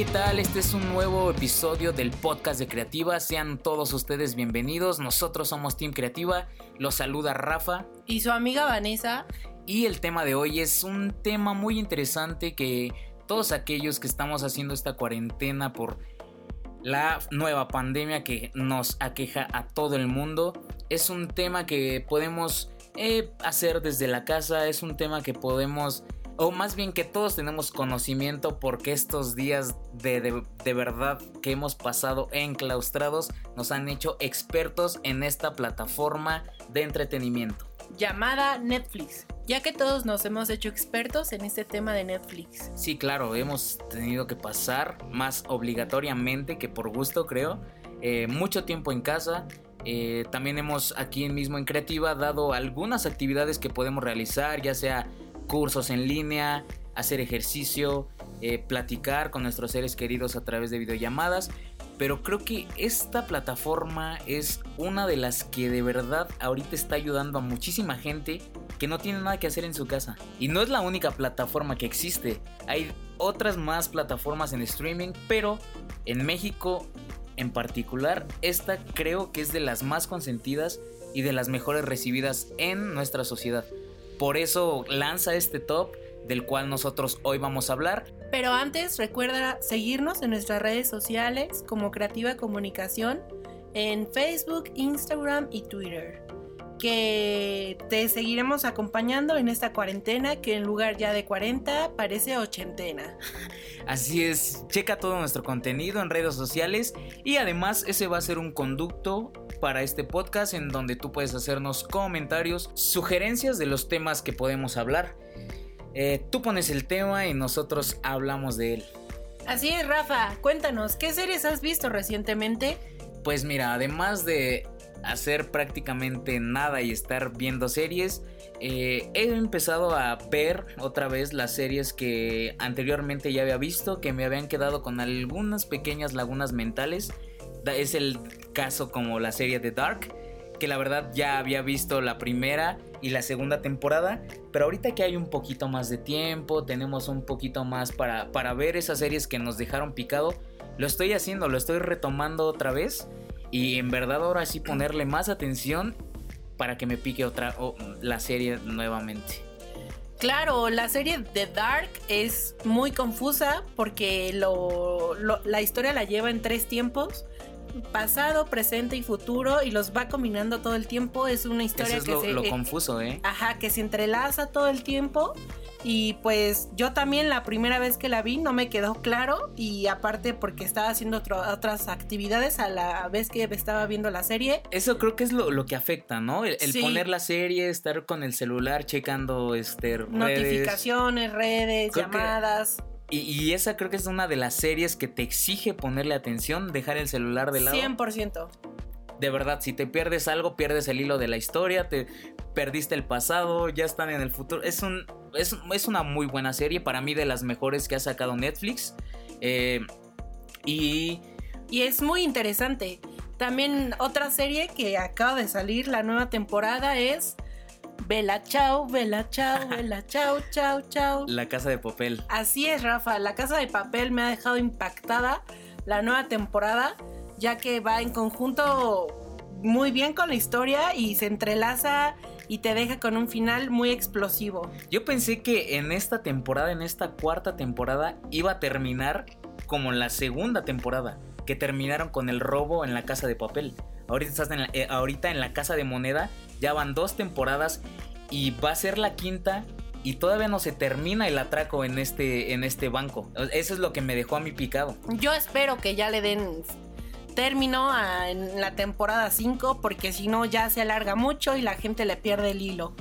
¿qué tal? Este es un nuevo episodio del podcast de Creativa. Sean todos ustedes bienvenidos. Nosotros somos Team Creativa. Los saluda Rafa. Y su amiga Vanessa. Y el tema de hoy es un tema muy interesante que todos aquellos que estamos haciendo esta cuarentena por la nueva pandemia que nos aqueja a todo el mundo, es un tema que podemos eh, hacer desde la casa, es un tema que podemos o más bien que todos tenemos conocimiento porque estos días de, verdad que hemos pasado enclaustrados nos han hecho expertos en esta plataforma de entretenimiento. Llamada Netflix, ya que todos nos hemos hecho expertos en este tema de Netflix. Sí, claro, hemos tenido que pasar más obligatoriamente que por gusto creo, eh, mucho tiempo en casa, eh, también hemos aquí mismo en Creativa dado algunas actividades que podemos realizar, ya sea cursos en línea, hacer ejercicio, eh, platicar con nuestros seres queridos a través de videollamadas. Pero creo que esta plataforma es una de las que de verdad ahorita está ayudando a muchísima gente que no tiene nada que hacer en su casa. Y no es la única plataforma que existe. Hay otras más plataformas en streaming, pero en México en particular, esta creo que es de las más consentidas y de las mejores recibidas en nuestra sociedad. Por eso lanza este top del cual nosotros hoy vamos a hablar. Pero antes recuerda seguirnos en nuestras redes sociales como Creativa Comunicación en Facebook, Instagram y Twitter. Que te seguiremos acompañando en esta cuarentena que en lugar ya de 40 parece ochentena. Así es, checa todo nuestro contenido en redes sociales y además ese va a ser un conducto para este podcast en donde tú puedes hacernos comentarios, sugerencias de los temas que podemos hablar. Eh, tú pones el tema y nosotros hablamos de él. Así es, Rafa, cuéntanos, ¿qué series has visto recientemente? Pues mira, además de hacer prácticamente nada y estar viendo series, eh, he empezado a ver otra vez las series que anteriormente ya había visto, que me habían quedado con algunas pequeñas lagunas mentales. Es el caso como la serie de Dark, que la verdad ya había visto la primera y la segunda temporada, pero ahorita que hay un poquito más de tiempo, tenemos un poquito más para, para ver esas series que nos dejaron picado, lo estoy haciendo, lo estoy retomando otra vez y en verdad ahora sí ponerle más atención para que me pique otra la serie nuevamente. Claro, la serie de Dark es muy confusa porque lo, la historia la lleva en tres tiempos pasado, presente y futuro y los va combinando todo el tiempo. Es una historia Eso es que lo, lo confuso, ¿eh? Ajá, que se entrelaza todo el tiempo. Y pues yo también la primera vez que la vi no me quedó claro y aparte porque estaba haciendo otras actividades a la vez que estaba viendo la serie. Eso creo que es lo, que afecta, ¿no? El, poner la serie, estar con el celular checando este, notificaciones, redes, llamadas. Y, esa creo que es una de las series que te exige ponerle atención, dejar el celular de lado. 100%. De verdad, si te pierdes algo, pierdes el hilo de la historia, te perdiste el pasado, ya están en el futuro. Es, un, es, una muy buena serie, para mí de las mejores que ha sacado Netflix. Eh, y... Y es muy interesante. También otra serie que acaba de salir, la nueva temporada, es Vela chao, vela chao, vela chao, chao, chao. La casa de papel. Así es, Rafa. La casa de papel me ha dejado impactada la nueva temporada, ya que va en conjunto muy bien con la historia y se entrelaza y te deja con un final muy explosivo. Yo pensé que en esta temporada, en esta cuarta temporada, iba a terminar como la segunda temporada, que terminaron con el robo en la casa de papel. Ahorita, estás en la, eh, ahorita en la casa de moneda ya van dos temporadas y va a ser la quinta y todavía no se termina el atraco en este, en este banco. Eso es lo que me dejó a mí picado. Yo espero que ya le den término en la temporada 5 porque si no ya se alarga mucho y la gente le pierde el hilo.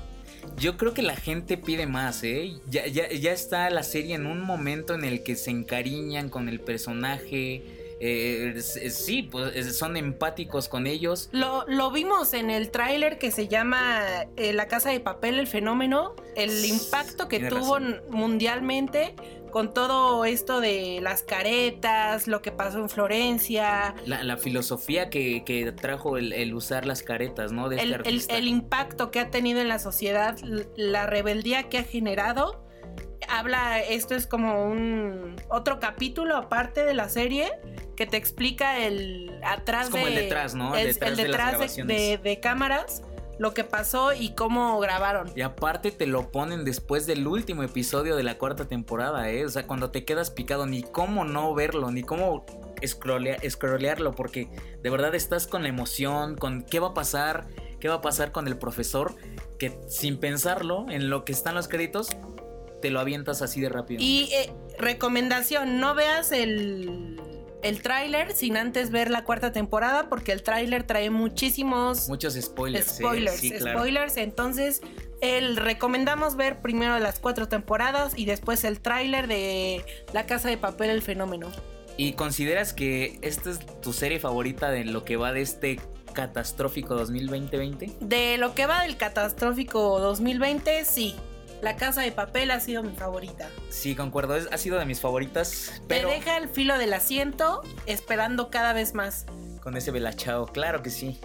Yo creo que la gente pide más, ¿eh? Ya, ya, ya está la serie en un momento en el que se encariñan con el personaje eh, sí, pues son empáticos con ellos. Lo, lo vimos en el tráiler que se llama eh, La Casa de Papel, el fenómeno, el impacto que tuvo mundialmente con todo esto de las caretas, lo que pasó en Florencia. La, filosofía que, trajo el, usar las caretas, ¿no? De este el impacto que ha tenido en la sociedad, la rebeldía que ha generado habla, esto es como un otro capítulo aparte de la serie que te explica el atrás Es como de el detrás, ¿no? el, detrás el de detrás de, grabaciones. de- de cámaras, lo que pasó y cómo grabaron. Y aparte te lo ponen después del último episodio de la cuarta temporada, ¿eh? O sea, cuando te quedas picado, ni cómo no verlo, ni cómo scrollea- scrollearlo, porque de verdad estás con la emoción, con qué va a pasar, qué va a pasar con el profesor, que sin pensarlo en lo que están los créditos, te lo avientas así de rápido. Y eh, recomendación, no veas el el tráiler sin antes ver la cuarta temporada porque el tráiler trae muchísimos Muchos spoilers. spoilers, Sí, claro. spoilers, entonces el recomendamos ver primero las cuatro temporadas y después el tráiler de La Casa de Papel el fenómeno. ¿Y consideras que esta es tu serie favorita de lo que va de este catastrófico 2020-20? De lo que va del catastrófico 2020, sí. La Casa de Papel ha sido mi favorita. Sí, concuerdo, es- ha sido de mis favoritas, pero Te deja el filo del asiento esperando cada vez más. con ese velachao, claro que sí.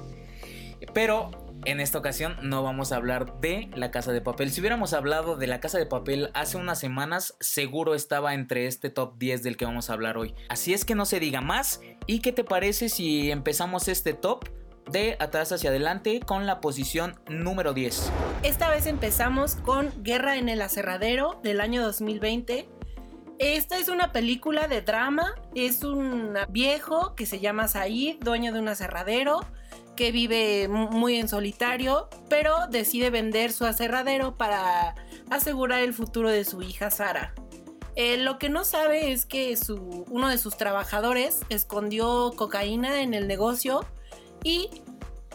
Pero en esta ocasión no vamos a hablar de La Casa de Papel. Si hubiéramos hablado de La Casa de Papel hace unas semanas, seguro estaba entre este top 10 del que vamos a hablar hoy. Así es que no se diga más. ¿Y qué te parece si empezamos este top de atrás hacia adelante con la posición número 10? Esta vez empezamos con Guerra en el Aserradero del año 2020. Esta es una película de drama. Es un viejo que se llama Said, dueño de un aserradero, que vive mu- muy en solitario, pero decide vender su aserradero para asegurar el futuro de su hija Sara. Eh, lo que no sabe es que su- uno de sus trabajadores escondió cocaína en el negocio y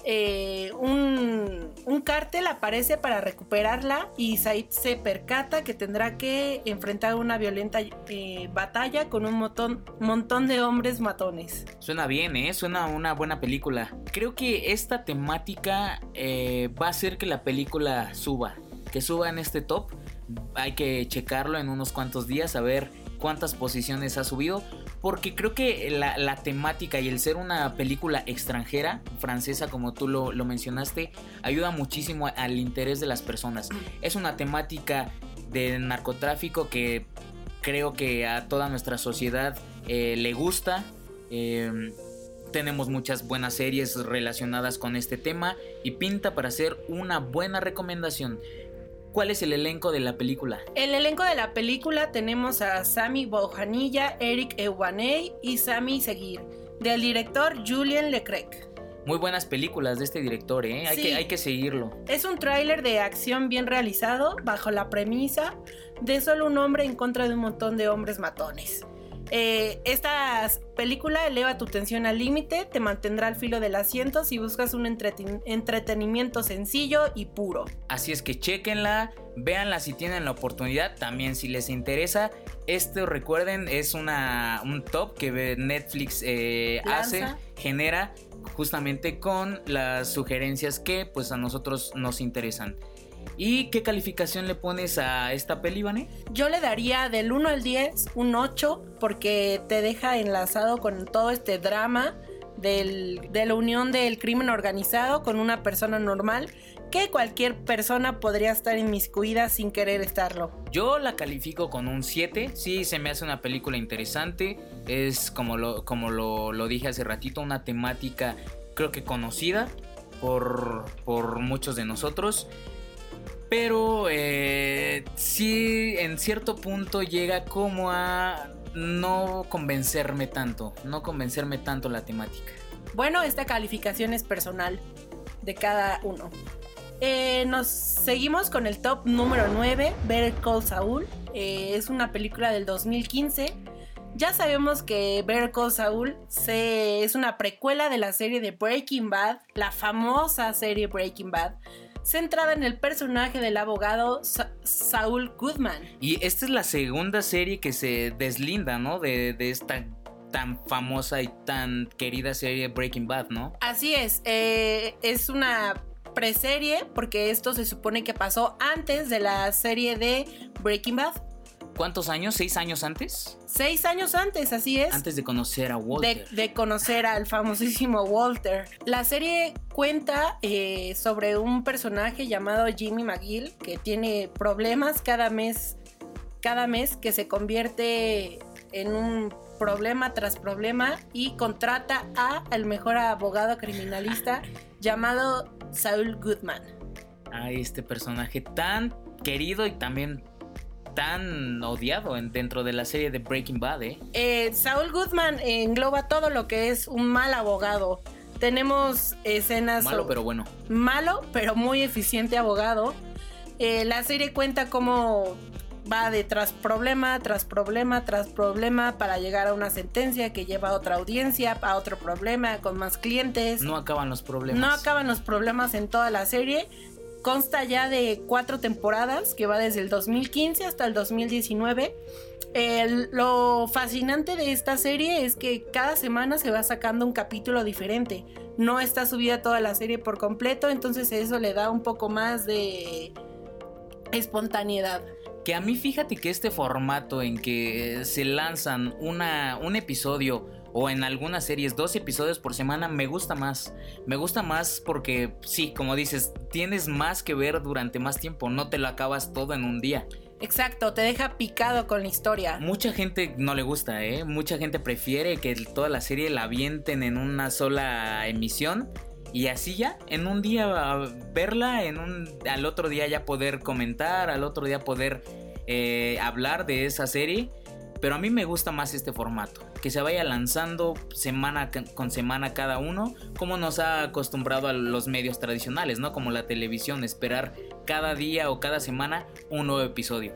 eh, un, un cártel aparece para recuperarla y Said se percata que tendrá que enfrentar una violenta eh, batalla con un montón, montón de hombres matones. Suena bien, ¿eh? Suena una buena película. Creo que esta temática eh, va a hacer que la película suba. Que suba en este top. Hay que checarlo en unos cuantos días a ver cuántas posiciones ha subido. Porque creo que la, temática y el ser una película extranjera, francesa como tú lo, mencionaste, ayuda muchísimo al interés de las personas. Es una temática de narcotráfico que creo que a toda nuestra sociedad eh, le gusta. Eh, tenemos muchas buenas series relacionadas con este tema y pinta para hacer una buena recomendación. ¿Cuál es el elenco de la película? El elenco de la película tenemos a Sami Bouhanilla, Eric Ewaney y Sami Seguir, del director Julien Leclerc. Muy buenas películas de este director, ¿eh? Hay, Sí. que, hay que seguirlo. Es un tráiler de acción bien realizado bajo la premisa de solo un hombre en contra de un montón de hombres matones. Eh, esta película eleva tu tensión al límite, te mantendrá al filo del asiento si buscas un entreten- entretenimiento sencillo y puro. Así es que chequenla, véanla si tienen la oportunidad, también si les interesa. Esto recuerden, es una, un top que Netflix eh, hace, genera justamente con las sugerencias que pues a nosotros nos interesan. ¿Y qué calificación le pones a esta peli, Vane? Yo le daría del 1 al 10 un 8 porque te deja enlazado con todo este drama del- de la unión del crimen organizado con una persona normal que cualquier persona podría estar inmiscuida sin querer estarlo. Yo la califico con un 7. Sí, se me hace una película interesante. Es como lo, como lo, lo dije hace ratito, una temática creo que conocida por, por muchos de nosotros. Pero eh, sí, en cierto punto llega como a no convencerme tanto. No convencerme tanto la temática. Bueno, esta calificación es personal de cada uno. Eh, nos seguimos con el top número 9, Better Call Saul. Eh, es una película del 2015. Ya sabemos que Better Call Saul es una precuela de la serie de Breaking Bad, la famosa serie Breaking Bad, centrada en el personaje del abogado Sa- Saul Goodman. Y esta es la segunda serie que se deslinda, ¿no? De, de esta tan famosa y tan querida serie Breaking Bad, ¿no? Así es, eh, es una preserie porque esto se supone que pasó antes de la serie de Breaking Bad. ¿Cuántos años? ¿Seis años antes? Seis años antes, así es. Antes de conocer a de, Walter. de conocer al famosísimo Walter. La serie cuenta eh, sobre un personaje llamado Jimmy McGill que tiene problemas cada mes. cada mes que se convierte en un problema tras problema y contrata a el mejor abogado criminalista llamado Saul Goodman. A este personaje tan querido y también tan odiado en, dentro de la serie de Breaking Bad, ¿eh? Eh, Saul Goodman engloba todo lo que es un mal abogado. Tenemos escenas... Malo pero bueno. Malo pero muy eficiente abogado. Eh, la serie cuenta cómo va de tras problema, tras problema, tras problema para llegar a una sentencia que lleva a otra audiencia, a otro problema, con más clientes. No acaban los problemas. No acaban los problemas en toda la serie. Consta ya de cuatro temporadas que va desde el 2015 hasta el 2019. lo fascinante de esta serie es que cada semana se va sacando un capítulo diferente. No está subida toda la serie por completo, entonces eso le da un poco más de espontaneidad. Que a mí fíjate que este formato en que se lanzan una, un episodio o en algunas series dos episodios por semana me gusta más. Me gusta más porque sí, como dices, tienes más que ver durante más tiempo, no te lo acabas todo en un día. Exacto, te deja picado con la historia. Mucha gente no le gusta, ¿eh? Mucha gente prefiere que toda la serie la avienten en una sola emisión y así ya, en un día verla, en un, al otro día ya poder comentar, al otro día poder eh, hablar de esa serie. Pero a mí me gusta más este formato, que se vaya lanzando semana con semana cada uno, como nos ha acostumbrado a los medios tradicionales, ¿no? Como la televisión, esperar cada día o cada semana un nuevo episodio.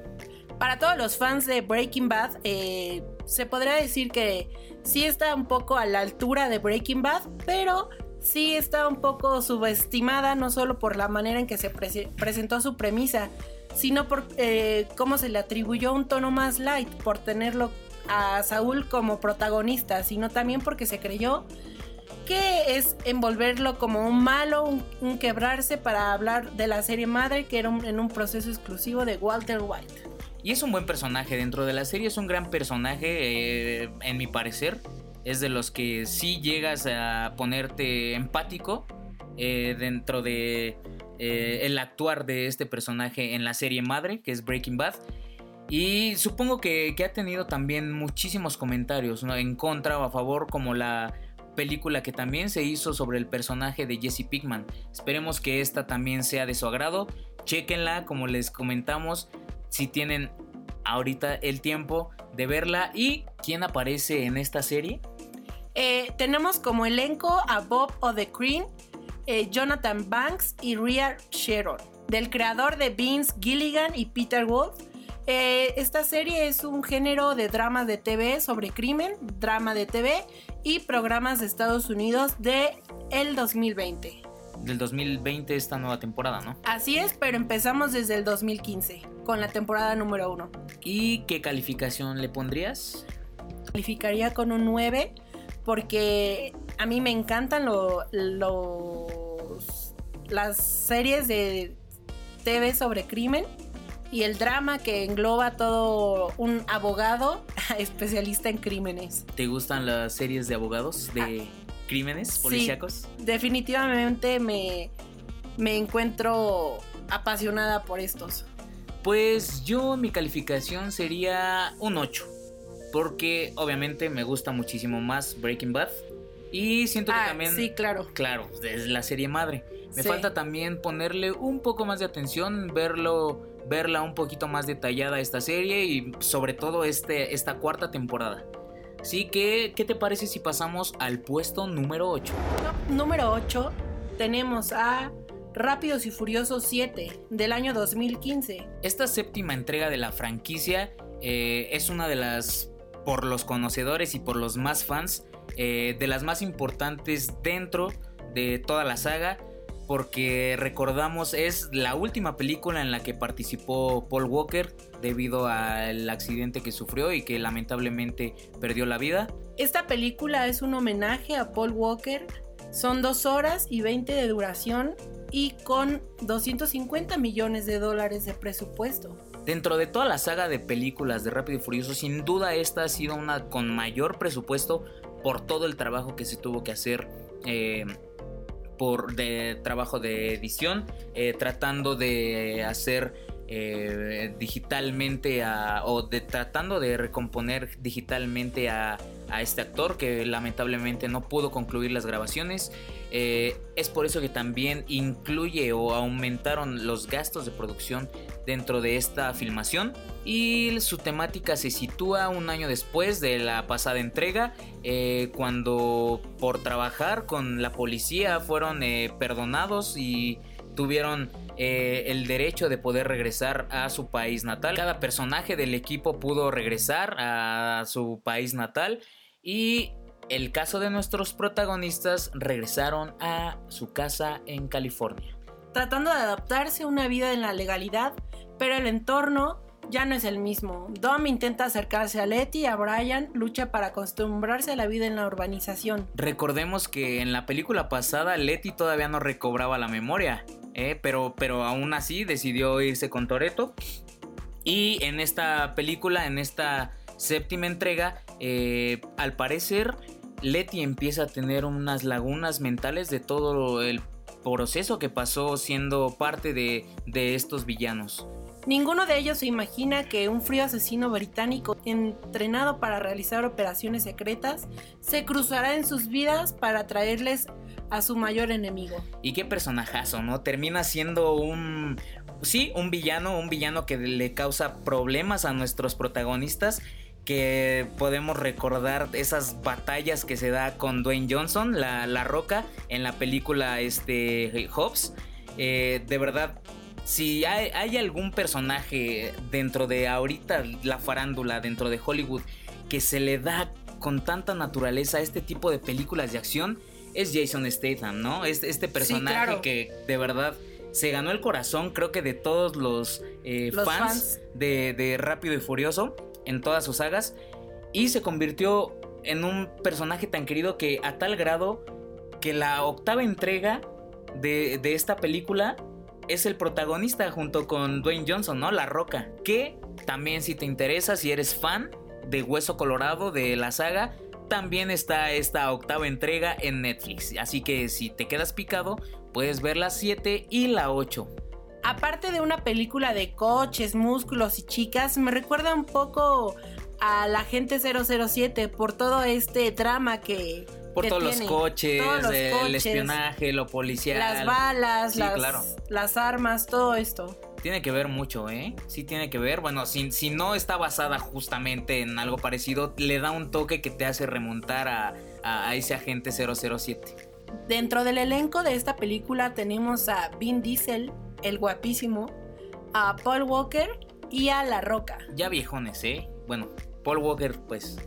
Para todos los fans de Breaking Bad, eh, se podría decir que sí está un poco a la altura de Breaking Bad, pero sí está un poco subestimada, no solo por la manera en que se presentó su premisa, sino por eh, cómo se le atribuyó un tono más light, por tenerlo a Saúl como protagonista, sino también porque se creyó que es envolverlo como un malo, un, quebrarse para hablar de la serie madre que era en un proceso exclusivo de Walter White. Y es un buen personaje dentro de la serie, es un gran personaje, eh, en mi parecer es de los que sí llegas a ponerte empático eh, dentro de eh, el actuar de este personaje en la serie madre, que es Breaking Bad. Y supongo que, ha tenido también muchísimos comentarios en contra o a favor, como la película que también se hizo sobre el personaje de Jesse Pickman. Esperemos que esta también sea de su agrado. Chequenla, como les comentamos, si tienen ahorita el tiempo de verla. ¿Y quién aparece en esta serie? Eh, tenemos como elenco a Bob Odenkirk, eh, Jonathan Banks y Rhea Sharon, del creador de Vince Gilligan y Peter Wolf. Eh, esta serie es un género de dramas de TV sobre crimen, drama de TV y programas de Estados Unidos de el 2020. Del 2020 esta nueva temporada, ¿no? Así es, pero empezamos desde el 2015 con la temporada número 1. ¿Y qué calificación le pondrías? Calificaría con un 9 porque a mí me encantan los, las series de TV sobre crimen y el drama que engloba todo un abogado especialista en crímenes. ¿Te gustan las series de abogados de ah, crímenes policíacos? definitivamente me, me encuentro apasionada por estos. Pues yo mi calificación sería un 8 porque obviamente me gusta muchísimo más Breaking Bad. Y siento que ah, también... Sí, claro. Claro, es la serie madre. Me falta también ponerle un poco más de atención, verlo, verla un poquito más detallada esta serie y sobre todo este, esta cuarta temporada. Así que, ¿qué te parece si pasamos al puesto número 8? número 8 tenemos a Rápidos y Furiosos 7 del año 2015. Esta séptima entrega de la franquicia eh, es una de las por los conocedores y por los más fans, eh, de las más importantes dentro de toda la saga, porque recordamos es la última película en la que participó Paul Walker debido al accidente que sufrió y que lamentablemente perdió la vida. Esta película es un homenaje a Paul Walker, son dos horas y 20 de duración y con 250 millones de dólares de presupuesto. Dentro de toda la saga de películas de Rápido y Furioso, sin duda esta ha sido una con mayor presupuesto por todo el trabajo que se tuvo que hacer eh, por de trabajo de edición, eh, tratando de hacer eh, digitalmente a, o de, tratando de recomponer digitalmente a, a, este actor que lamentablemente no pudo concluir las grabaciones. Es por eso que también incluye o aumentaron los gastos de producción dentro de esta filmación y su temática se sitúa un año después de la pasada entrega eh, cuando por trabajar con la policía fueron perdonados y tuvieron eh, el derecho de poder regresar a su país natal. Cada personaje del equipo pudo regresar a su país natal y el caso de nuestros protagonistas regresaron a su casa en California. Tratando de adaptarse a una vida en la legalidad, pero el entorno ya no es el mismo. Dom intenta acercarse a Letty y a Brian lucha para acostumbrarse a la vida en la urbanización. Recordemos que en la película pasada Letty todavía no recobraba la memoria eh, pero, pero aún así decidió irse con Toreto. Y en esta película, en esta séptima entrega, eh, al parecer Letty empieza a tener unas lagunas mentales de todo el proceso que pasó siendo parte de, de estos villanos. Ninguno de ellos se imagina que un frío asesino británico entrenado para realizar operaciones secretas se cruzará en sus vidas para traerles a su mayor enemigo. Y qué personajazo, ¿no? Termina siendo un... Sí, un villano, un villano que le causa problemas a nuestros protagonistas que podemos recordar esas batallas que se da con Dwayne Johnson, la, la roca, en la película este, Hobbs. Eh, de verdad, si hay, hay, algún personaje dentro de ahorita la farándula, dentro de Hollywood, que se le da con tanta naturaleza a este tipo de películas de acción, es Jason Statham, ¿no? Este, este personaje que de verdad se ganó el corazón, creo que de todos los, eh, fans, De, de, Rápido y Furioso en todas sus sagas. Y se convirtió en un personaje tan querido que a tal grado que la octava entrega de, de esta película es el protagonista junto con Dwayne Johnson, ¿no? La Roca. Que también si te interesa, si eres fan de Hueso Colorado de la saga, también está esta octava entrega en Netflix. Así que si te quedas picado, puedes ver la 7 y la 8. Aparte de una película de coches, músculos y chicas, me recuerda un poco a la gente 007 por todo este drama que... Por todos, los coches, el espionaje, lo policial. Las balas, las, las armas, todo esto tiene que ver mucho, ¿eh? Sí tiene que ver. Bueno, si, si no está basada justamente en algo parecido, le da un toque que te hace remontar a, a, ese agente 007. Dentro del elenco de esta película tenemos a Vin Diesel, el guapísimo, a Paul Walker y a La Roca. Ya viejones, ¿eh? Bueno, Paul Walker, pues,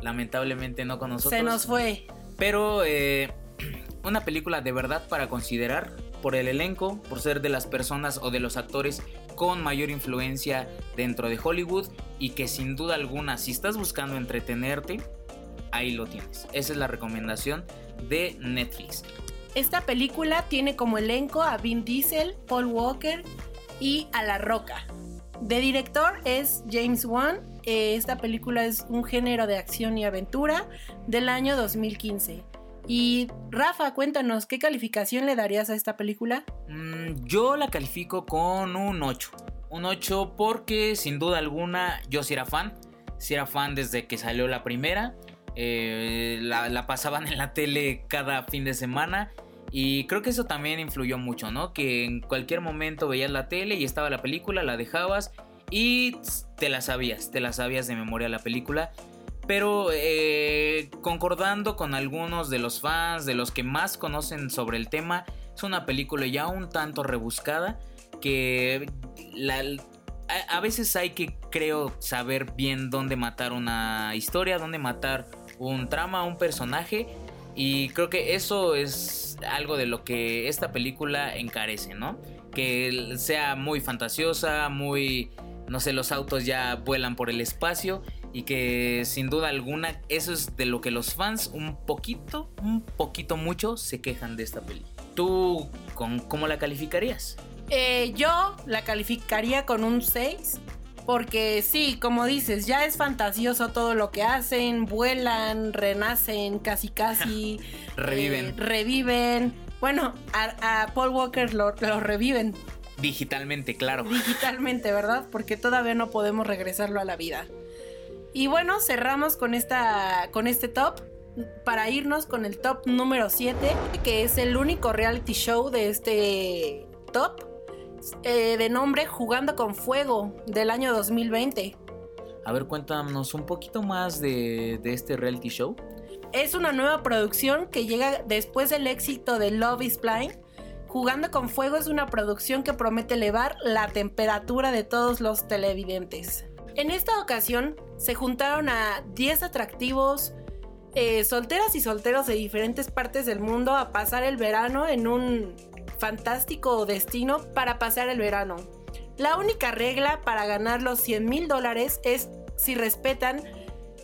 lamentablemente no con nosotros. Se nos fue. Pero eh, una película de verdad para considerar por el elenco, por ser de las personas o de los actores con mayor influencia dentro de Hollywood y que sin duda alguna si estás buscando entretenerte, ahí lo tienes. Esa es la recomendación de Netflix. Esta película tiene como elenco a Vin Diesel, Paul Walker y a La Roca. De director es James Wan. Eh, esta película es un género de acción y aventura del año 2015. Y Rafa, cuéntanos, ¿qué calificación le darías a esta película? Mm, yo la califico con un 8. Un 8 porque sin duda alguna yo sí era fan. Sí era fan desde que salió la primera. Eh, la, la, pasaban en la tele cada fin de semana. Y creo que eso también influyó mucho, ¿no? Que en cualquier momento veías la tele y estaba la película, la dejabas y te la sabías, te la sabías de memoria la película. Pero eh, concordando con algunos de los fans, de los que más conocen sobre el tema, es una película ya un tanto rebuscada que a, veces hay que, creo, saber bien dónde matar una historia, dónde matar un trama, un personaje. Y creo que eso es algo de lo que esta película encarece, ¿no? Que sea muy fantasiosa, muy, no sé, los autos ya vuelan por el espacio y que sin duda alguna eso es de lo que los fans un poquito, un poquito mucho se quejan de esta peli. ¿Tú con, cómo la calificarías? Eh, yo la calificaría con un 6. Porque sí, como dices, ya es fantasioso todo lo que hacen, vuelan, renacen, casi casi. reviven. Eh, reviven. Bueno, a, Paul Walker lo, lo reviven Digitalmente, claro. Digitalmente, ¿verdad? Porque todavía no podemos regresarlo a la vida. Y bueno, cerramos con, esta, con este top para irnos con el top número 7, que es el único reality show de este top, eh, de nombre Jugando con Fuego, del año 2020. A ver, cuéntanos un poquito más de, de este reality show. Es una nueva producción que llega después del éxito de Love is Blind. Jugando con Fuego es una producción que promete elevar la temperatura de todos los televidentes. En esta ocasión se juntaron a 10 atractivos eh, solteras y solteros de diferentes partes del mundo a pasar el verano en un fantástico destino para pasar el verano. La única regla para ganar los 100 mil dólares es si respetan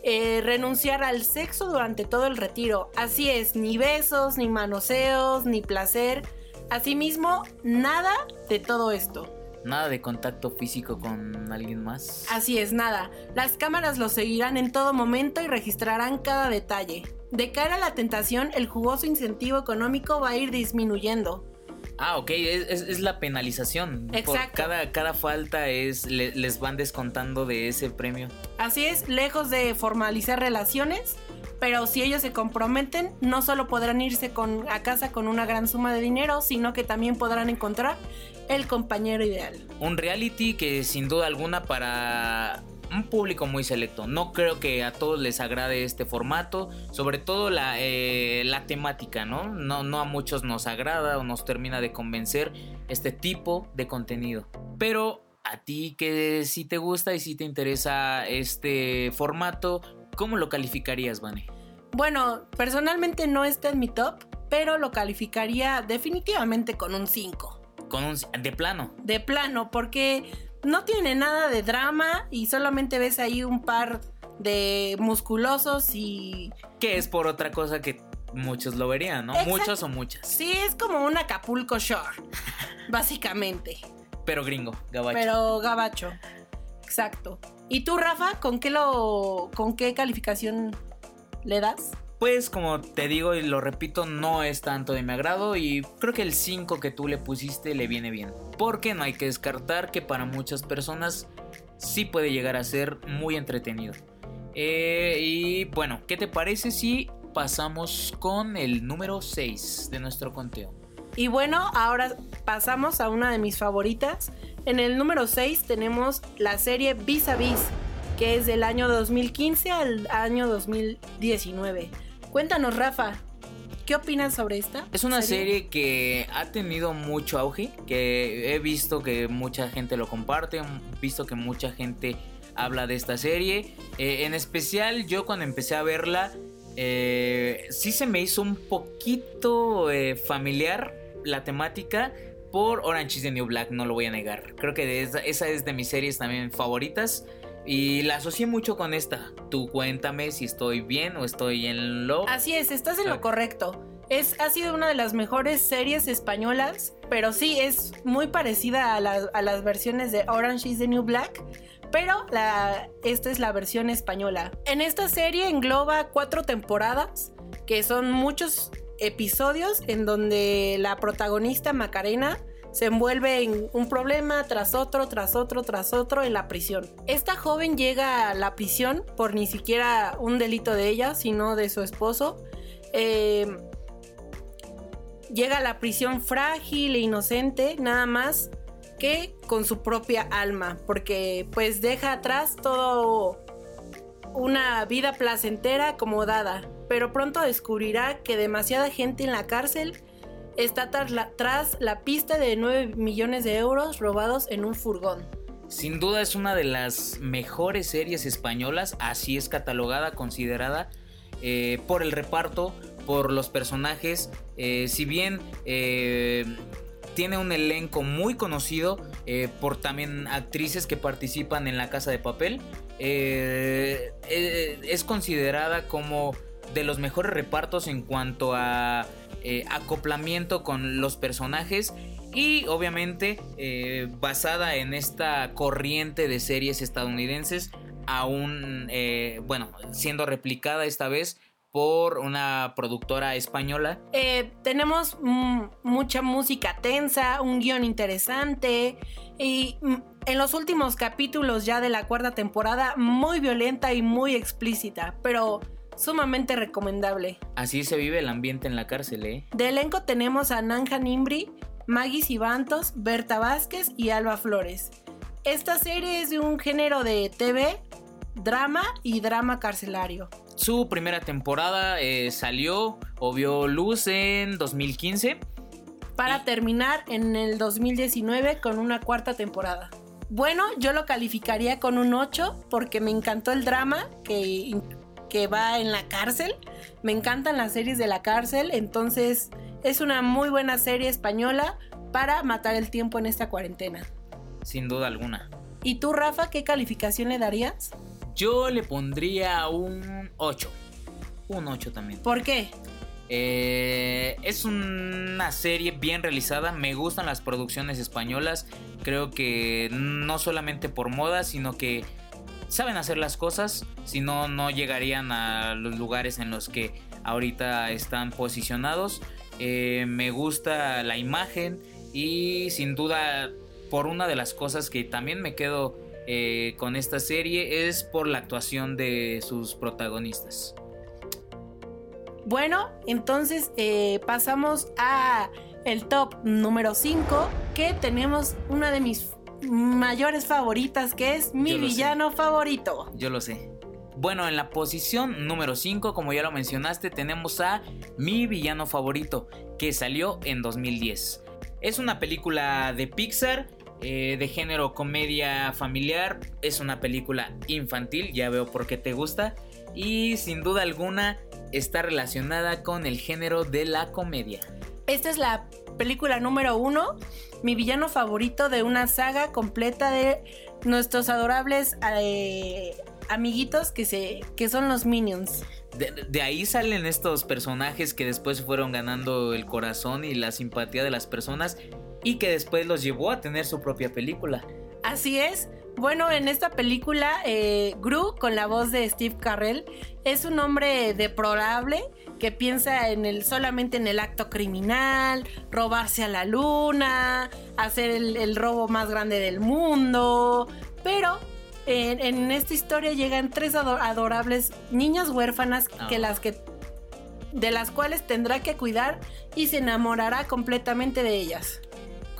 eh, renunciar al sexo durante todo el retiro. Así es, ni besos, ni manoseos, ni placer. Asimismo, nada de todo esto. Nada de contacto físico con alguien más. Así es, nada. Las cámaras lo seguirán en todo momento y registrarán cada detalle. De cara a la tentación, el jugoso incentivo económico va a ir disminuyendo. Ah, ok, es, la penalización. Exacto. Por cada, cada falta es, les van descontando de ese premio. Así es, lejos de formalizar relaciones, pero si ellos se comprometen, no solo podrán irse a casa con una gran suma de dinero, sino que también podrán encontrar el compañero ideal. Un reality que sin duda alguna para un público muy selecto. No creo que a todos les agrade este formato, sobre todo la, eh, la temática, ¿no? ¿no? No a muchos nos agrada o nos termina de convencer este tipo de contenido. Pero a ti que si te gusta y si te interesa este formato, ¿Cómo lo calificarías, Vane? Bueno, personalmente no está en mi top, pero lo calificaría definitivamente con un 5. Con un de plano. De plano, porque no tiene nada de drama y solamente ves ahí un par de musculosos y que es por otra cosa que muchos lo verían, ¿no? Muchos o muchas. Sí, es como un Acapulco Shore, básicamente. Pero gringo, gabacho. Pero gabacho. Exacto. ¿Y tú, Rafa, con qué lo con qué calificación le das? Pues como te digo y lo repito, no es tanto de mi agrado y creo que el 5 que tú le pusiste le viene bien. Porque no hay que descartar que para muchas personas sí puede llegar a ser muy entretenido. Eh, y bueno, ¿qué te parece si pasamos con el número 6 de nuestro conteo? Y bueno, ahora pasamos a una de mis favoritas, en el número 6 tenemos la serie Vis a Vis, que es del año 2015 al año 2019. Cuéntanos, Rafa, ¿qué opinas sobre esta? Es una serie? que ha tenido mucho auge, que he visto que mucha gente lo comparte, he visto que mucha gente habla de esta serie. Eh, en especial yo cuando empecé a verla, eh, sí se me hizo un poquito eh, familiar la temática por Orange is the New Black, no lo voy a negar. Creo que esa, es de mis series también favoritas. Y la asocié mucho con esta. Tú cuéntame si estoy bien o estoy en lo. Así es, estás en lo correcto. Es, ha sido una de las mejores series españolas, pero sí es muy parecida a, las versiones de Orange is the New Black, pero la, esta es la versión española. En esta serie engloba cuatro temporadas, que son muchos episodios en donde la protagonista Macarena se envuelve en un problema tras otro, tras otro, tras otro en la prisión. Esta joven llega a la prisión por ni siquiera un delito de ella, sino de su esposo. Eh, llega a la prisión frágil e inocente, nada más que con su propia alma, porque pues deja atrás todo una vida placentera acomodada, pero pronto descubrirá que demasiada gente en la cárcel está tras la, pista de 9 millones de euros robados en un furgón. Sin duda es una de las mejores series españolas, así es catalogada, considerada eh, por el reparto, por los personajes. Eh, si bien eh, tiene un elenco muy conocido por también actrices que participan en La Casa de Papel, es considerada como de los mejores repartos en cuanto a eh, acoplamiento con los personajes y obviamente eh, basada en esta corriente de series estadounidenses aún eh, bueno siendo replicada esta vez por una productora española. Eh, tenemos mm, mucha música tensa, un guion interesante y mm, en los últimos capítulos ya de la cuarta temporada muy violenta y muy explícita, pero sumamente recomendable. Así se vive el ambiente en la cárcel, ¿eh? De elenco tenemos a Nanja Nimbri, Maggie Cibantos, Berta Vázquez y Alba Flores. Esta serie es de un género de TV, drama y drama carcelario. Su primera temporada eh, salió o vio luz en 2015. Para terminar en el 2019 con una cuarta temporada. Bueno, yo lo calificaría con un 8 porque me encantó el drama que, que va en la cárcel. Me encantan las series de la cárcel, entonces es una muy buena serie española para matar el tiempo en esta cuarentena. Sin duda alguna. ¿Y tú, Rafa, qué calificación le darías? Yo le pondría un 8. Un 8 también. ¿Por qué? Eh, es una serie bien realizada. Me gustan las producciones españolas. Creo que no solamente por moda, sino que saben hacer las cosas. Si no, no llegarían a los lugares en los que ahorita están posicionados. Eh, me gusta la imagen y sin duda por una de las cosas que también me quedo eh, con esta serie es por la actuación de sus protagonistas. Bueno, entonces eh, pasamos a el top número 5, que tenemos una de mis mayores favoritas, que es mi villano favorito. Yo lo sé. Bueno, en la posición número 5, como ya lo mencionaste, tenemos a mi villano favorito, que salió en 2010. Es una película de Pixar eh, de género comedia familiar. Es una película infantil, ya veo por qué te gusta. Y sin duda alguna está relacionada con el género de la comedia. Esta es la película número uno, mi villano favorito de una saga completa de nuestros adorables eh, amiguitos que, se, que son los Minions. de, ahí salen estos personajes que después fueron ganando el corazón y la simpatía de las personas y que después los llevó a tener su propia película. Así es. Bueno, en esta película, eh, Gru, con la voz de Steve Carrell, es un hombre deplorable que piensa en el, solamente en el acto criminal, robarse a la luna, hacer el, robo más grande del mundo. Pero en, esta historia llegan tres adorables niñas huérfanas que ah. las que de las cuales tendrá que cuidar y se enamorará completamente de ellas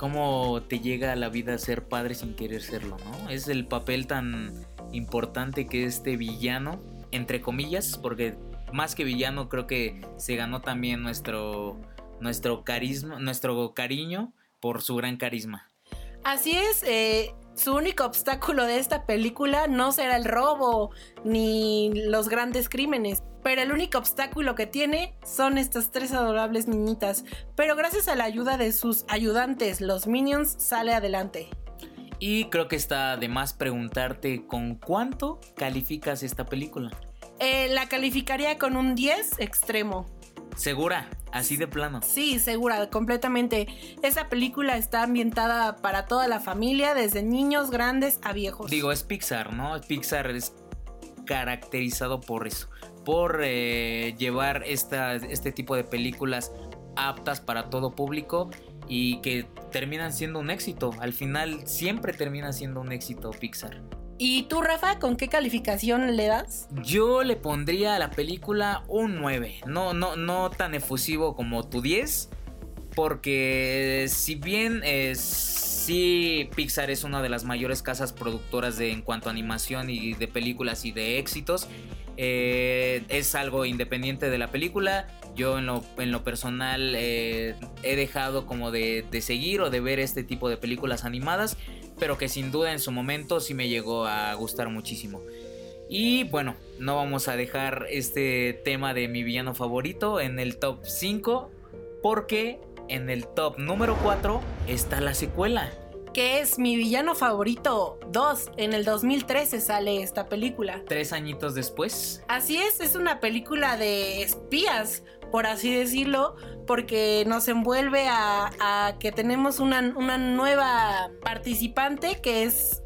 cómo te llega a la vida ser padre sin querer serlo, ¿no? Es el papel tan importante que este villano, entre comillas, porque más que villano creo que se ganó también nuestro, nuestro carisma, nuestro cariño por su gran carisma. Así es, eh, su único obstáculo de esta película no será el robo ni los grandes crímenes, pero el único obstáculo que tiene son estas tres adorables niñitas. Pero gracias a la ayuda de sus ayudantes, los Minions, sale adelante. Y creo que está de más preguntarte con cuánto calificas esta película. Eh, la calificaría con un 10 extremo. ¿Segura? Así de plano. Sí, segura, completamente. Esa película está ambientada para toda la familia, desde niños grandes a viejos. Digo, es Pixar, ¿no? Pixar es caracterizado por eso por eh, llevar este tipo de películas aptas para todo público y que terminan siendo un éxito. Al final siempre termina siendo un éxito Pixar. ¿Y tú, Rafa, con qué calificación le das? Yo le pondría a la película un 9. No, no, no tan efusivo como tu 10. Porque si bien es sí Pixar es una de las mayores casas productoras de en cuanto a animación y de películas y de éxitos, eh, es algo independiente de la película. Yo en lo, en lo personal eh, he dejado como de, seguir o de ver este tipo de películas animadas, pero que sin duda en su momento sí me llegó a gustar muchísimo. Y bueno, no vamos a dejar este tema de mi villano favorito en el top 5, porque en el top número 4 está la secuela que es mi villano favorito 2. En el 2013 sale esta película. Tres añitos después. Así es, es una película de espías, por así decirlo, porque nos envuelve a, que tenemos una, una nueva participante que es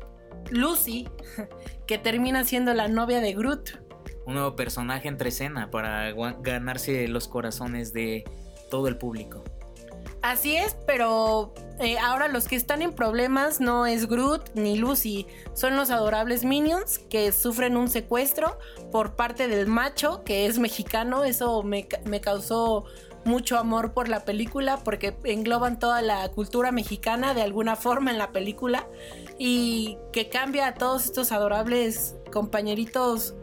Lucy, que termina siendo la novia de Groot. un nuevo personaje entre escena para ganarse los corazones de todo el público. Así es, pero eh, ahora los que están en problemas no es Groot ni Lucy, son los adorables Minions que sufren un secuestro por parte del macho que es mexicano. Eso me, me causó mucho amor por la película porque engloban toda la cultura mexicana de alguna forma en la película y que cambia a todos estos adorables compañeritos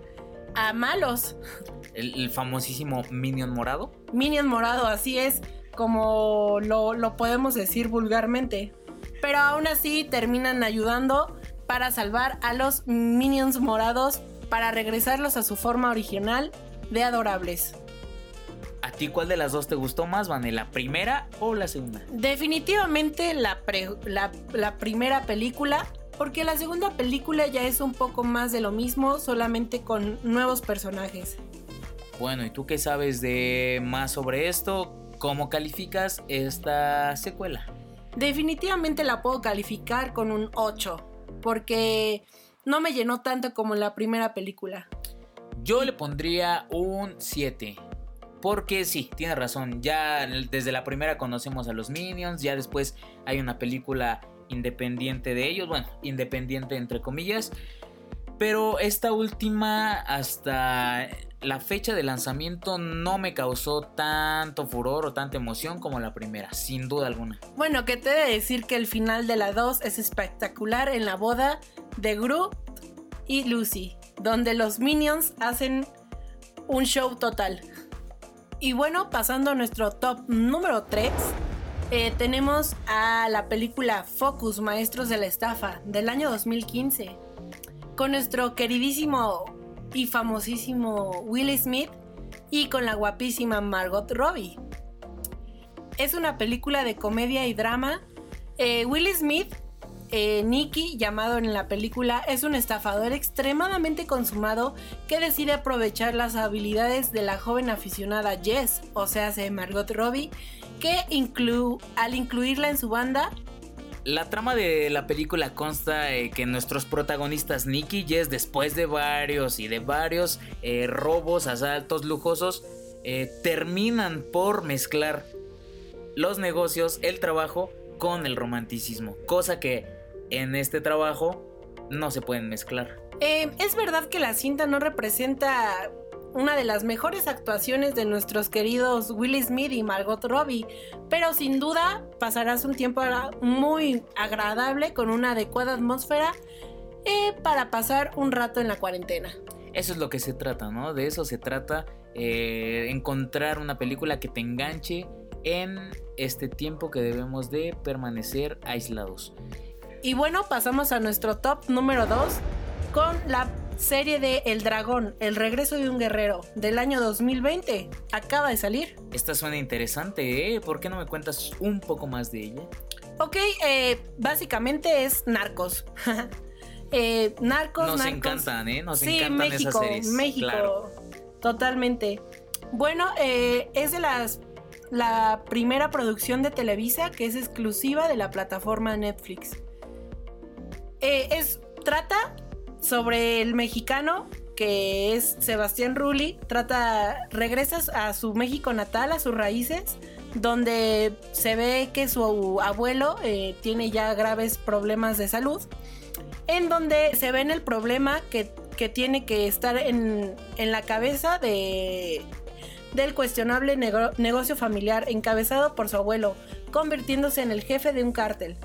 a malos. El, famosísimo Minion morado. Minion morado, así es, como lo, lo podemos decir vulgarmente. Pero aún así terminan ayudando para salvar a los Minions morados para regresarlos a su forma original de adorables. ¿A ti cuál de las dos te gustó más, Vane? ¿La primera o la segunda? Definitivamente la, la, la primera película porque la segunda película ya es un poco más de lo mismo, solamente con nuevos personajes. Bueno, ¿y tú qué sabes de más sobre esto? ¿Cómo calificas esta secuela? Definitivamente la puedo calificar con un 8, porque no me llenó tanto como la primera película. Yo le pondría un 7. Porque sí, tiene razón. Ya desde la primera conocemos a los Minions. Ya después hay una película independiente de ellos, bueno, independiente entre comillas. Pero esta última, hasta la fecha de lanzamiento, no me causó tanto furor o tanta emoción como la primera, sin duda alguna. Bueno, que te he de decir que el final de la 2 es espectacular en la boda de Gru y Lucy, donde los Minions hacen un show total. Y bueno, pasando a nuestro top número 3. Eh, tenemos a la película Focus, Maestros de la Estafa, del año 2015, con nuestro queridísimo y famosísimo Will Smith y con la guapísima Margot Robbie. Es una película de comedia y drama. Eh, Will Smith, eh, Nicky, llamado en la película, es un estafador extremadamente consumado que decide aprovechar las habilidades de la joven aficionada Jess, o sea, Margot Robbie, que al incluirla en su banda la trama de la película consta que nuestros protagonistas Nicky y Jess, después de varios y de varios eh, robos, asaltos lujosos, eh, terminan por mezclar los negocios, el trabajo con el romanticismo, cosa que en este trabajo no se pueden mezclar. Eh, es verdad que la cinta no representa una de las mejores actuaciones de nuestros queridos Will Smith y Margot Robbie, pero sin duda pasarás un tiempo muy agradable con una adecuada atmósfera eh, para pasar un rato en la cuarentena. Eso es lo que se trata, ¿no? De eso se trata, eh, encontrar una película que te enganche en este tiempo que debemos de permanecer aislados. Y bueno, pasamos a nuestro top número 2 con la serie de El Dragón, El regreso de un guerrero, del año 2020. Acaba de salir. Esta suena interesante, ¿eh? ¿Por qué no me cuentas un poco más de ella? Ok, eh, básicamente es Narcos. eh, narcos, Nos encantan, ¿eh? Nos encantan esas series. México, totalmente. Bueno, eh, es de las la primera producción de Televisa que es exclusiva de la plataforma Netflix. Es trata sobre el mexicano que es Sebastián Rulli, trata, regresa a su México natal, a sus raíces, donde se ve que su abuelo eh, tiene ya graves problemas de salud, en donde se ve en el problema que, tiene que estar en, en la cabeza de, del cuestionable negocio familiar encabezado por su abuelo, convirtiéndose en el jefe de un cártel.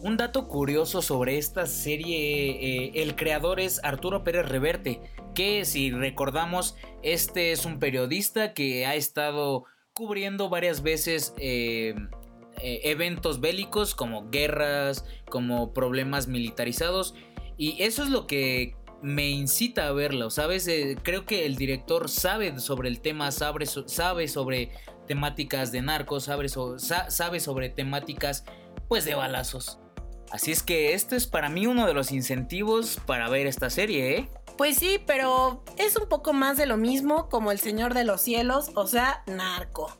Un dato curioso sobre esta serie, eh, el creador es Arturo Pérez Reverte, que si recordamos, este es un periodista que ha estado cubriendo varias veces eh, eh, eventos bélicos como guerras, como problemas militarizados, y eso es lo que me incita a verlo, ¿sabes? creo que el director sabe sobre el tema, sabe, sobre temáticas de narcos, sabe, sabe sobre temáticas pues de balazos. Así es que esto es para mí uno de los incentivos para ver esta serie, ¿eh? Pues sí, pero es un poco más de lo mismo como El Señor de los Cielos, o sea, narco.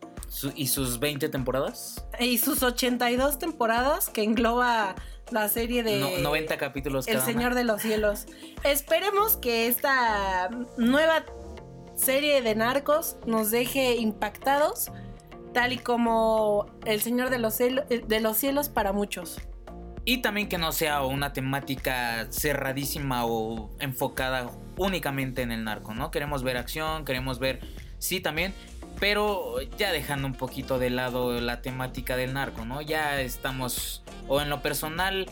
¿Y sus 20 temporadas? Y sus 82 temporadas que engloba la serie de... No- 90 capítulos El cada una. Señor de los Cielos. Esperemos que esta nueva serie de narcos nos deje impactados, tal y como El Señor de los, Cielo- de los Cielos para muchos. Y también que no sea una temática cerradísima o enfocada únicamente en el narco, ¿no? Queremos ver acción, queremos ver, sí también, pero ya dejando un poquito de lado la temática del narco, ¿no? Ya estamos, o en lo personal,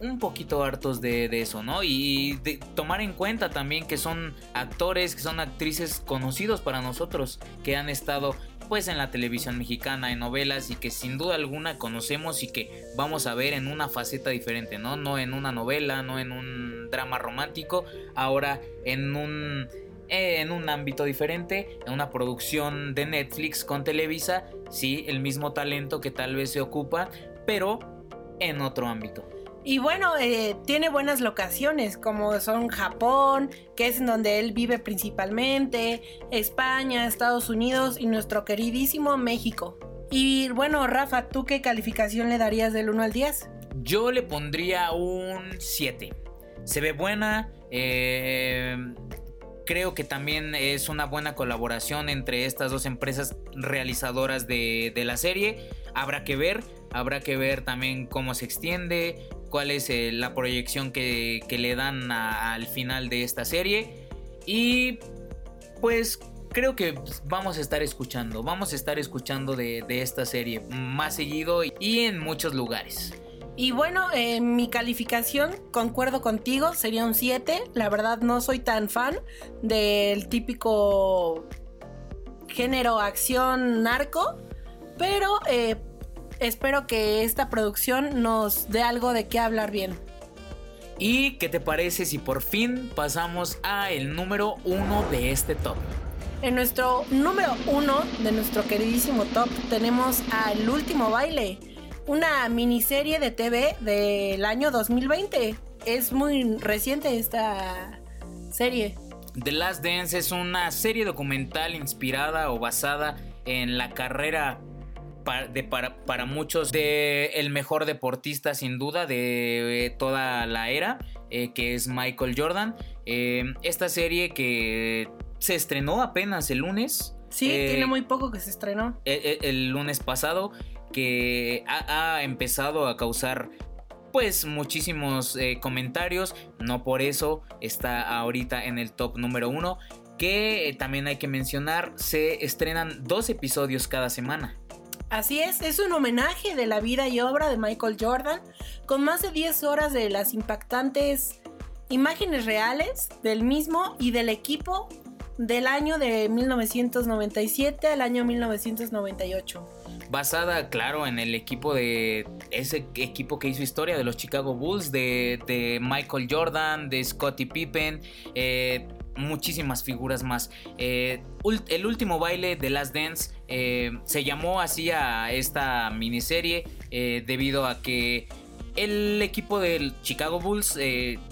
un poquito hartos de, de eso, ¿no? Y de tomar en cuenta también que son actores, que son actrices conocidos para nosotros, que han estado pues en la televisión mexicana, en novelas y que sin duda alguna conocemos y que vamos a ver en una faceta diferente, ¿no? No en una novela, no en un drama romántico, ahora en un eh, en un ámbito diferente, en una producción de Netflix con Televisa, sí, el mismo talento que tal vez se ocupa, pero en otro ámbito. Y bueno, eh, tiene buenas locaciones, como son Japón, que es en donde él vive principalmente, España, Estados Unidos y nuestro queridísimo México. Y bueno, Rafa, ¿tú qué calificación le darías del 1 al 10? Yo le pondría un 7. Se ve buena. eh, creo que también es una buena colaboración entre estas dos empresas realizadoras de, de la serie. Habrá que ver. Habrá que ver también cómo se extiende. Cuál es eh, la proyección que, que le dan al final de esta serie. Y pues creo que vamos a estar escuchando. Vamos a estar escuchando de, de esta serie más seguido y en muchos lugares. Y bueno, eh, mi calificación, concuerdo contigo, sería un 7. La verdad no soy tan fan del típico género acción narco, pero eh, espero que esta producción nos dé algo de qué hablar bien. ¿Y qué te parece si por fin pasamos a el número uno de este top? En nuestro número 1 de nuestro queridísimo top tenemos a El último baile, una miniserie de TV del año 2020. Es muy reciente esta serie. The Last Dance es una serie documental inspirada o basada en la carrera pa- de para, para muchos de el mejor deportista sin duda de eh, toda la era, eh, que es Michael Jordan. Eh, esta serie que se estrenó apenas el lunes. Sí, tiene muy poco que se estrenó. el lunes pasado que ha, ha empezado a causar pues muchísimos comentarios no por eso está ahorita en el top número uno que también hay que mencionar se estrenan dos episodios cada semana Así es, es un homenaje de la vida y obra de Michael Jordan, con más de 10 horas de las impactantes imágenes reales del mismo y del equipo del año de 1997 al año 1998. basada claro en el equipo de ese equipo que hizo historia de los Chicago Bulls de, Michael Jordan de Scottie Pippen eh, muchísimas figuras más. Eh, el último baile de Last Dance eh, se llamó así a esta miniserie eh, debido a que el equipo del Chicago Bulls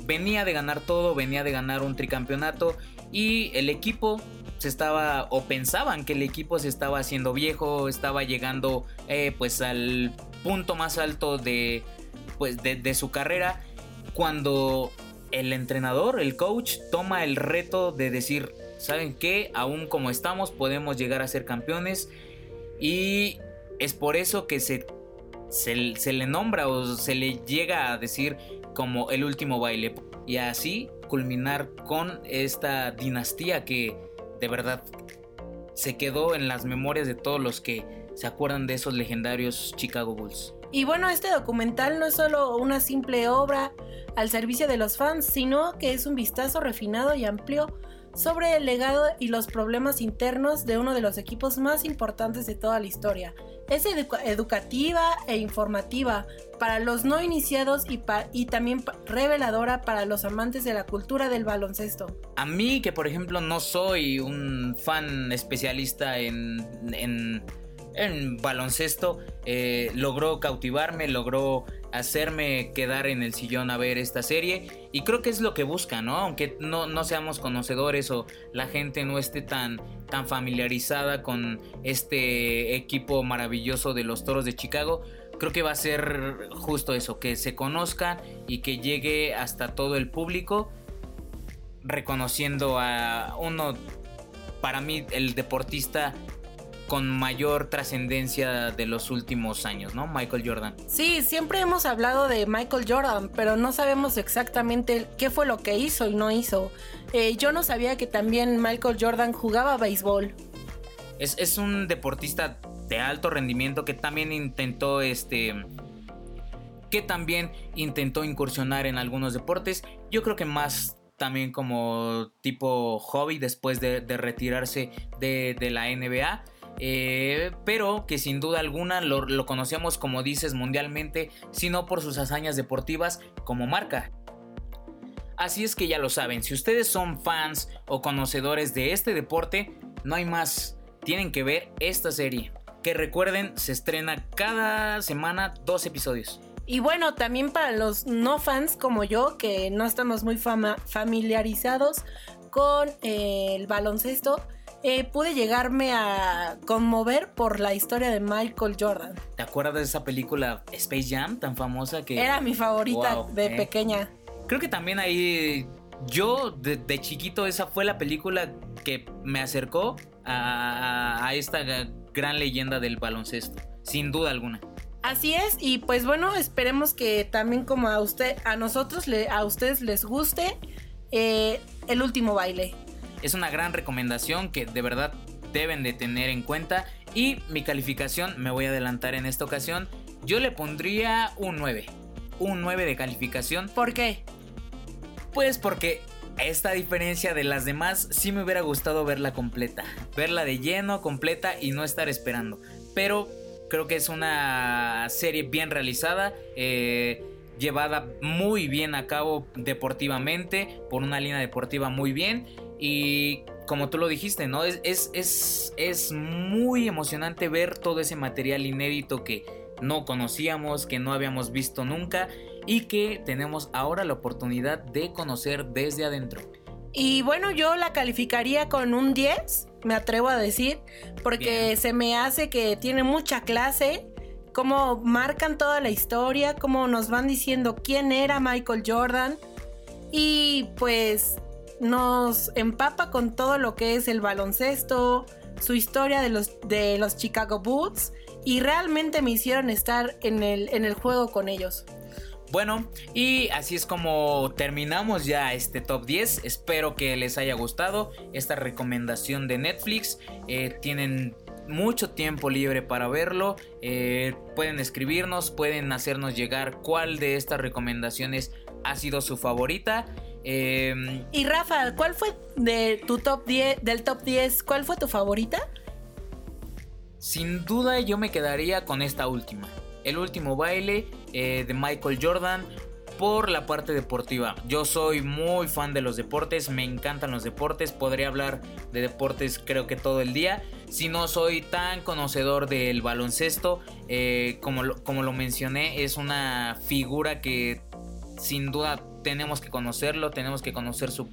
venía de ganar todo, venía de ganar un tricampeonato y el equipo se estaba o pensaban que el equipo se estaba haciendo viejo, estaba llegando pues al punto más alto de pues de su carrera cuando el entrenador, el coach toma el reto de decir, ¿saben qué? Aún como estamos podemos llegar a ser campeones y es por eso que se se, se le nombra o se le llega a decir como el último baile y así culminar con esta dinastía que de verdad se quedó en las memorias de todos los que se acuerdan de esos legendarios Chicago Bulls. Y bueno, este documental no es solo una simple obra al servicio de los fans, sino que es un vistazo refinado y amplio sobre el legado y los problemas internos de uno de los equipos más importantes de toda la historia. Es educa- educativa e informativa para los no iniciados y, y también reveladora para los amantes de la cultura del baloncesto. A mí, que por ejemplo no soy un fan especialista en, en, en baloncesto, eh, logró cautivarme, logró hacerme quedar en el sillón a ver esta serie. Y creo que es lo que busca, ¿no? Aunque no, no seamos conocedores o la gente no esté tan, tan familiarizada con este equipo maravilloso de los Toros de Chicago. creo que va a ser justo eso, que se conozca y que llegue hasta todo el público reconociendo a uno, para mí, el deportista con mayor trascendencia de los últimos años, ¿no? Michael Jordan. Sí, siempre hemos hablado de Michael Jordan, pero no sabemos exactamente qué fue lo que hizo y no hizo. Eh, yo no sabía que también Michael Jordan jugaba béisbol. Es, es un deportista de alto rendimiento que también intentó este que también intentó incursionar en algunos deportes. Yo creo que más también como tipo hobby después de, retirarse de, la NBA. Eh, pero que sin duda alguna lo, conocemos como dices mundialmente, sino por sus hazañas deportivas como marca. Así es que ya lo saben, si ustedes son fans o conocedores de este deporte, no hay más, tienen que ver esta serie, que recuerden se estrena cada semana dos episodios. Y bueno, también para los no fans como yo, que no estamos muy familiarizados con eh, el baloncesto, eh, pude llegarme a conmover por la historia de Michael Jordan. ¿Te acuerdas de esa película Space Jam tan famosa que... Era mi favorita de eh. pequeña. Creo que también ahí yo de, chiquito esa fue la película que me acercó a esta gran leyenda del baloncesto, sin duda alguna. Así es, y pues bueno, esperemos que también como a usted, a nosotros, a ustedes les guste eh, el último baile. Es una gran recomendación que de verdad deben de tener en cuenta. Y mi calificación, me voy a adelantar en esta ocasión, yo le pondría un 9. Un 9 de calificación. ¿Por qué? Pues porque esta diferencia de las demás sí me hubiera gustado verla completa. Verla de lleno, completa y no estar esperando. Pero Creo que es una serie bien realizada. Eh, llevada muy bien a cabo deportivamente, por una línea deportiva muy bien. Y como tú lo dijiste, ¿no? Es, es, es, muy emocionante ver todo ese material inédito que no conocíamos, que no habíamos visto nunca y que tenemos ahora la oportunidad de conocer desde adentro. Y bueno, yo la calificaría con un 10 me atrevo a decir, porque se me hace que tiene mucha clase, cómo marcan toda la historia, cómo nos van diciendo quién era Michael Jordan y pues nos empapa con todo lo que es el baloncesto, su historia de los, de los Chicago Bulls y realmente me hicieron estar en el, en el juego con ellos. Bueno, y así es como terminamos ya este top 10. Espero que les haya gustado esta recomendación de Netflix. Eh, tienen mucho tiempo libre para verlo. Eh, pueden escribirnos, pueden hacernos llegar cuál de estas recomendaciones ha sido su favorita. Em, y Rafa, ¿cuál fue de tu top 10, del top 10, cuál fue tu favorita? Sin duda yo me quedaría con esta última. El último baile eh, de Michael Jordan por la parte deportiva. Yo soy muy fan de los deportes, me encantan los deportes, podría hablar de deportes creo que todo el día. Si no soy tan conocedor del baloncesto, eh, como, lo, como lo mencioné, es una figura que sin duda tenemos que conocerlo, tenemos que conocer su,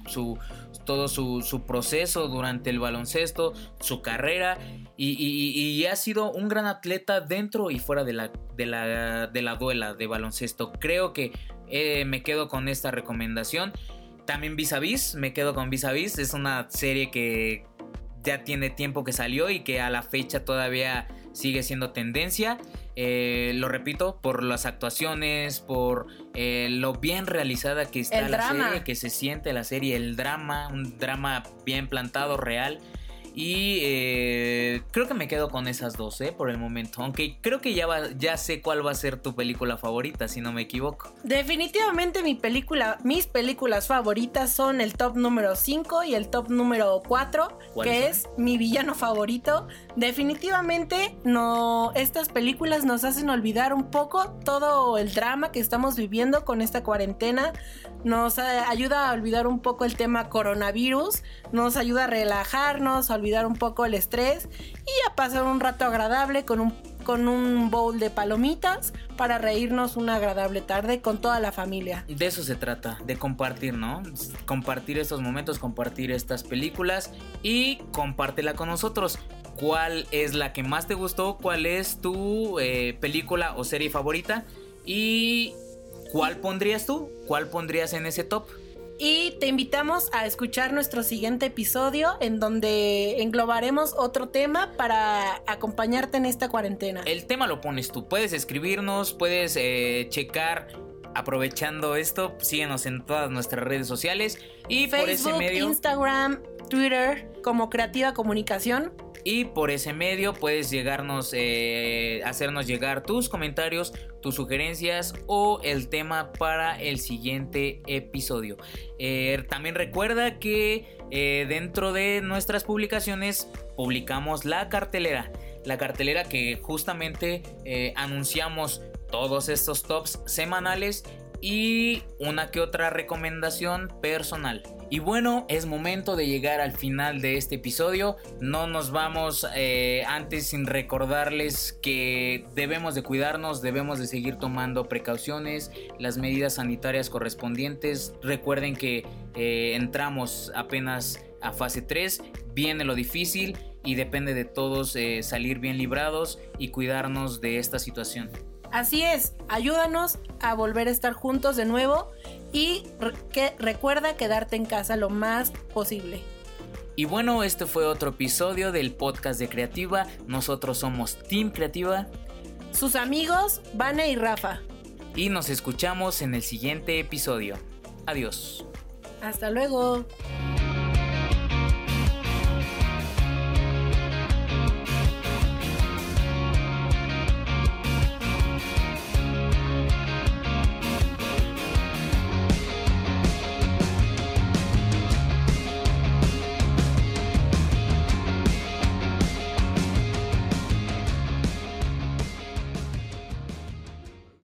todo su, proceso durante el baloncesto, su carrera y, ha sido un gran atleta dentro y fuera de la, de la, de la duela de baloncesto. Creo que eh, me quedo con esta recomendación. También Vis a Vis, me quedo con Vis a Vis, es una serie que ya tiene tiempo que salió y que a la fecha todavía sigue siendo tendencia. Eh, lo repito, por las actuaciones, por eh, lo bien realizada que está la serie, que se siente la serie, el drama, un drama bien plantado, real. Y eh, creo que me quedo con esas dos, ¿eh? Por el momento. Aunque creo que ya, ya sé cuál va a ser tu película favorita, si no me equivoco. Definitivamente mi película, mis películas favoritas son el top número 5 y el top número 4, que es mi villano favorito. Definitivamente no, estas películas nos hacen olvidar un poco todo el drama que estamos viviendo con esta cuarentena. Nos ayuda a olvidar un poco el tema coronavirus, nos ayuda a relajarnos, a olvidar un poco el estrés y a pasar un rato agradable con un, con un bowl de palomitas para reírnos una agradable tarde con toda la familia. De eso se trata, de compartir, ¿no? Compartir estos momentos, compartir estas películas y compártela con nosotros. Cuál es la que más te gustó, cuál es tu eh, película o serie favorita y cuál pondrías tú, cuál pondrías en ese top. Y te invitamos a escuchar nuestro siguiente episodio en donde englobaremos otro tema para acompañarte en esta cuarentena. El tema lo pones tú, puedes escribirnos, puedes eh, checar aprovechando esto, síguenos en todas nuestras redes sociales y Facebook, por ese medio Instagram, Twitter como Creativa Comunicación. Y por ese medio puedes llegarnos eh, hacernos llegar tus comentarios, tus sugerencias o el tema para el siguiente episodio. Eh, también recuerda que eh, dentro de nuestras publicaciones publicamos la cartelera, la cartelera que justamente anunciamos todos estos tops semanales y una que otra recomendación personal. Y bueno, es momento de llegar al final de este episodio. No nos vamos eh, antes sin recordarles que debemos de cuidarnos, debemos de seguir tomando precauciones, las medidas sanitarias correspondientes. Recuerden que eh, entramos apenas a fase 3, viene lo difícil y depende de todos eh, salir bien librados y cuidarnos de esta situación. Así es, ayúdanos a volver a estar juntos de nuevo y que recuerda quedarte en casa lo más posible. Y bueno, este fue otro episodio del podcast de Creativa. Nosotros somos Team Creativa Sus amigos, Vane y Rafa. y nos escuchamos en el siguiente episodio. Adiós. Hasta luego.